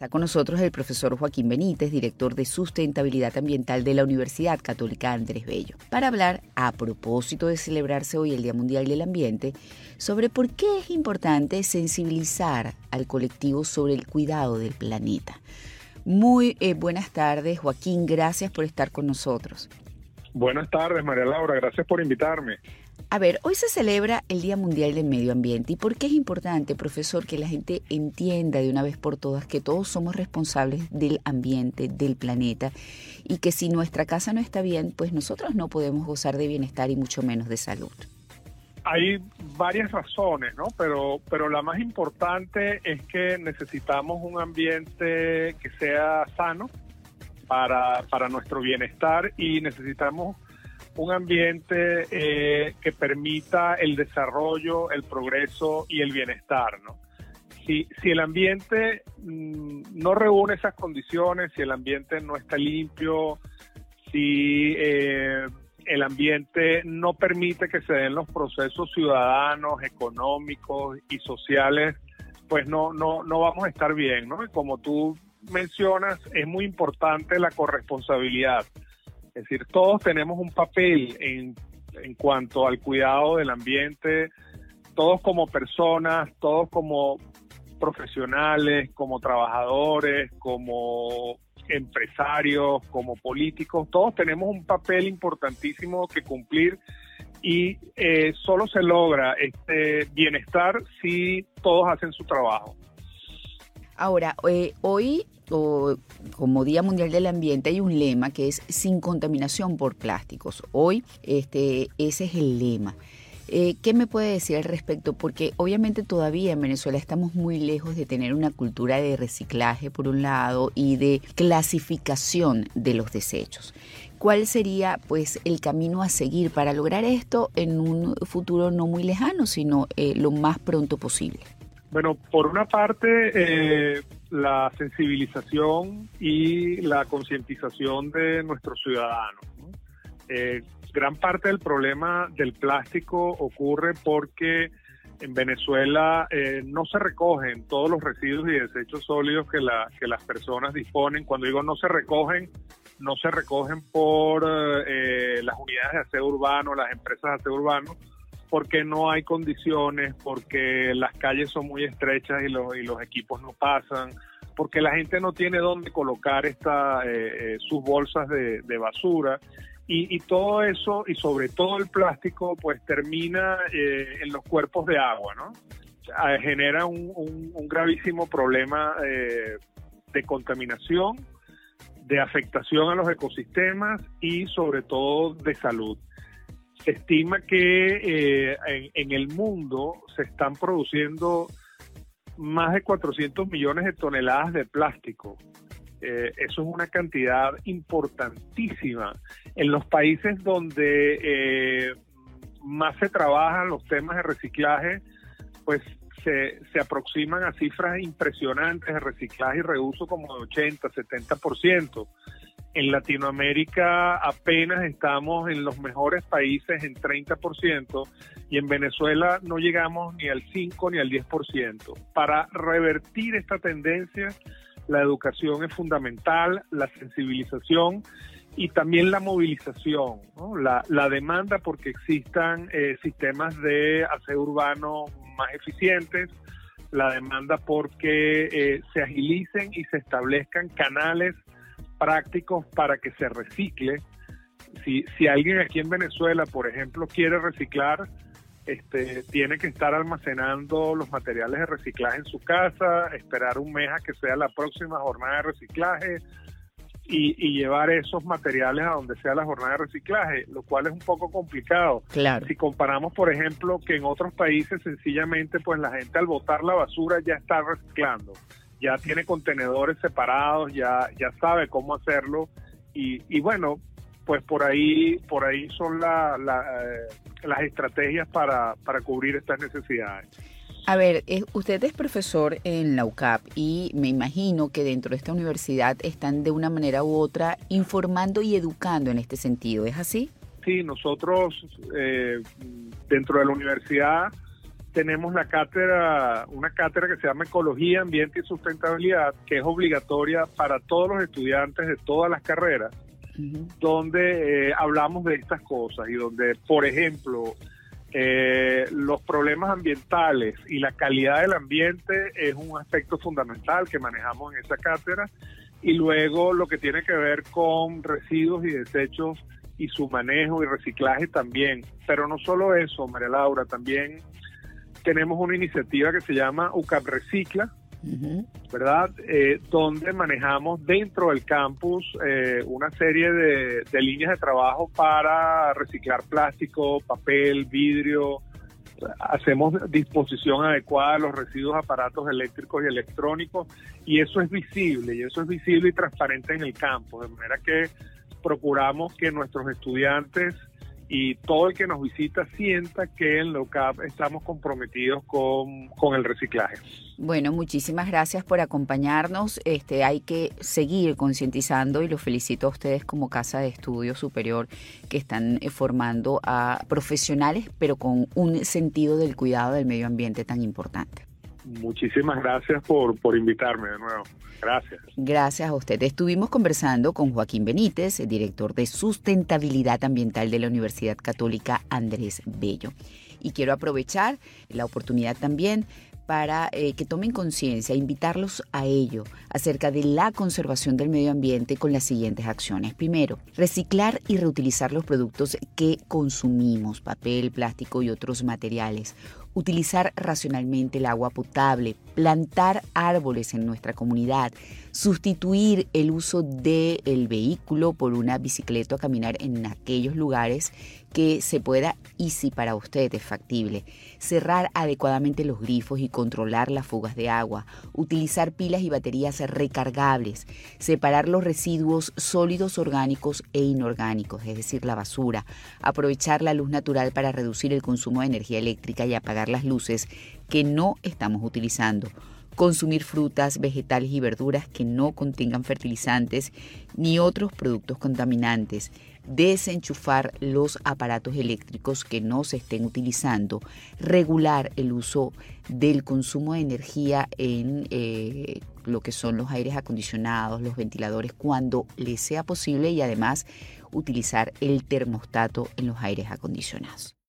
Está con nosotros el profesor Joaquín Benítez, director de Sustentabilidad Ambiental de la Universidad Católica Andrés Bello, para hablar, a propósito de celebrarse hoy el Día Mundial del Ambiente, sobre por qué es importante sensibilizar al colectivo sobre el cuidado del planeta. Muy eh, buenas tardes, Joaquín, gracias por estar con nosotros. Buenas tardes, María Laura, gracias por invitarme. A ver, hoy se celebra el Día Mundial del Medio Ambiente. ¿Y por qué es importante, profesor, que la gente entienda de una vez por todas que todos somos responsables del ambiente, del planeta, y que si nuestra casa no está bien, pues nosotros no podemos gozar de bienestar y mucho menos de salud? Hay varias razones, ¿no? Pero, pero la más importante es que necesitamos un ambiente que sea sano para, para nuestro bienestar y necesitamos un ambiente eh, que permita el desarrollo, el progreso y el bienestar, ¿no? Si, si el ambiente mm, no reúne esas condiciones, si el ambiente no está limpio, si eh, el ambiente no permite que se den los procesos ciudadanos, económicos y sociales, pues no, no, no vamos a estar bien, ¿no? Y como tú mencionas, es muy importante la corresponsabilidad. Es decir, todos tenemos un papel en, en cuanto al cuidado del ambiente, todos como personas, todos como profesionales, como trabajadores, como empresarios, como políticos, todos tenemos un papel importantísimo que cumplir y eh, solo se logra este bienestar si todos hacen su trabajo. Ahora, eh, hoy como Día Mundial del Ambiente hay un lema que es sin contaminación por plásticos. Hoy este, ese es el lema. Eh, ¿Qué me puede decir al respecto? Porque obviamente todavía en Venezuela estamos muy lejos de tener una cultura de reciclaje por un lado y de clasificación de los desechos. ¿Cuál sería pues el camino a seguir para lograr esto en un futuro no muy lejano, sino eh, lo más pronto posible? Bueno, por una parte, eh, la sensibilización y la concientización de nuestros ciudadanos. Eh, gran parte del problema del plástico ocurre porque en Venezuela eh, no se recogen todos los residuos y desechos sólidos que, la, que las personas disponen. Cuando digo no se recogen, no se recogen por las unidades de aseo urbano, las empresas de aseo urbano, porque no hay condiciones, porque las calles son muy estrechas y los, y los equipos no pasan, porque la gente no tiene dónde colocar esta, eh, eh, sus bolsas de, basura. Y, todo eso, y sobre todo el plástico, pues termina eh, en los cuerpos de agua, ¿no? genera un, un, gravísimo problema de contaminación, de afectación a los ecosistemas y sobre todo de salud. Se estima que eh, en, el mundo se están produciendo más de 400 millones de toneladas de plástico. Eh, eso es una cantidad importantísima. En los países donde eh, más se trabajan los temas de reciclaje, pues se, se, aproximan a cifras impresionantes de reciclaje y reuso como de 80, 70%. En Latinoamérica apenas estamos en los mejores países en 30% y en Venezuela no llegamos ni al 5 ni al 10%. Para revertir esta tendencia, la educación es fundamental, la sensibilización y también la movilización, la, demanda porque existan eh, sistemas de aseo urbano más eficientes, la demanda porque eh, se agilicen y se establezcan canales prácticos para que se recicle. Si, si alguien aquí en Venezuela, por ejemplo, quiere reciclar, este, tiene que estar almacenando los materiales de reciclaje en su casa, esperar un mes a que sea la próxima jornada de reciclaje y, y, llevar esos materiales a donde sea la jornada de reciclaje, lo cual es un poco complicado. Claro. Si comparamos, por ejemplo, que en otros países sencillamente pues la gente al botar la basura ya está reciclando ya tiene contenedores separados, ya, ya sabe cómo hacerlo y, y bueno, pues por ahí, por ahí son la, eh, las estrategias para, para cubrir estas necesidades. A ver, usted es profesor en la UCAP y me imagino que dentro de esta universidad están de una manera u otra informando y educando en este sentido, ¿es así? Sí, nosotros eh, dentro de la universidad tenemos la cátedra, una cátedra que se llama Ecología, Ambiente y Sustentabilidad, que es obligatoria para todos los estudiantes de todas las carreras, donde eh, hablamos de estas cosas y donde, por ejemplo, eh, los problemas ambientales y la calidad del ambiente es un aspecto fundamental que manejamos en esa cátedra y luego lo que tiene que ver con residuos y desechos y su manejo y reciclaje también. Pero no solo eso, María Laura, también tenemos una iniciativa que se llama UCAP Recicla, ¿verdad? Eh, donde manejamos dentro del campus eh, una serie de, líneas de trabajo para reciclar plástico, papel, vidrio. Hacemos disposición adecuada de los residuos aparatos eléctricos y electrónicos y eso es visible y eso es visible y transparente en el campo, de manera que procuramos que nuestros estudiantes y todo el que nos visita sienta que en LOCAP estamos comprometidos con, con, el reciclaje. Bueno, muchísimas gracias por acompañarnos. Este, hay que seguir concientizando y los felicito a ustedes como Casa de Estudio Superior que están eh, formando a profesionales, pero con un sentido del cuidado del medio ambiente tan importante. Muchísimas gracias por, por invitarme de nuevo. Gracias. Gracias a usted. Estuvimos conversando con Joaquín Benítez, el director de Sustentabilidad Ambiental de la Universidad Católica Andrés Bello. Y quiero aprovechar la oportunidad también para eh, que tomen conciencia, invitarlos a ello acerca de la conservación del medio ambiente con las siguientes acciones. Primero, reciclar y reutilizar los productos que consumimos, papel, plástico y otros materiales utilizar racionalmente el agua potable, plantar árboles en nuestra comunidad, sustituir el uso del vehículo por una bicicleta o caminar en aquellos lugares que se pueda y si para usted es factible, cerrar adecuadamente los grifos y controlar las fugas de agua, utilizar pilas y baterías recargables, separar los residuos sólidos orgánicos e inorgánicos, es decir, la basura, aprovechar la luz natural para reducir el consumo de energía eléctrica y apagar las luces que no estamos utilizando consumir frutas, vegetales y verduras que no contengan fertilizantes ni otros productos contaminantes, desenchufar los aparatos eléctricos que no se estén utilizando, regular el uso del consumo de energía en eh, lo que son los aires acondicionados, los ventiladores, cuando les sea posible y además utilizar el termostato en los aires acondicionados.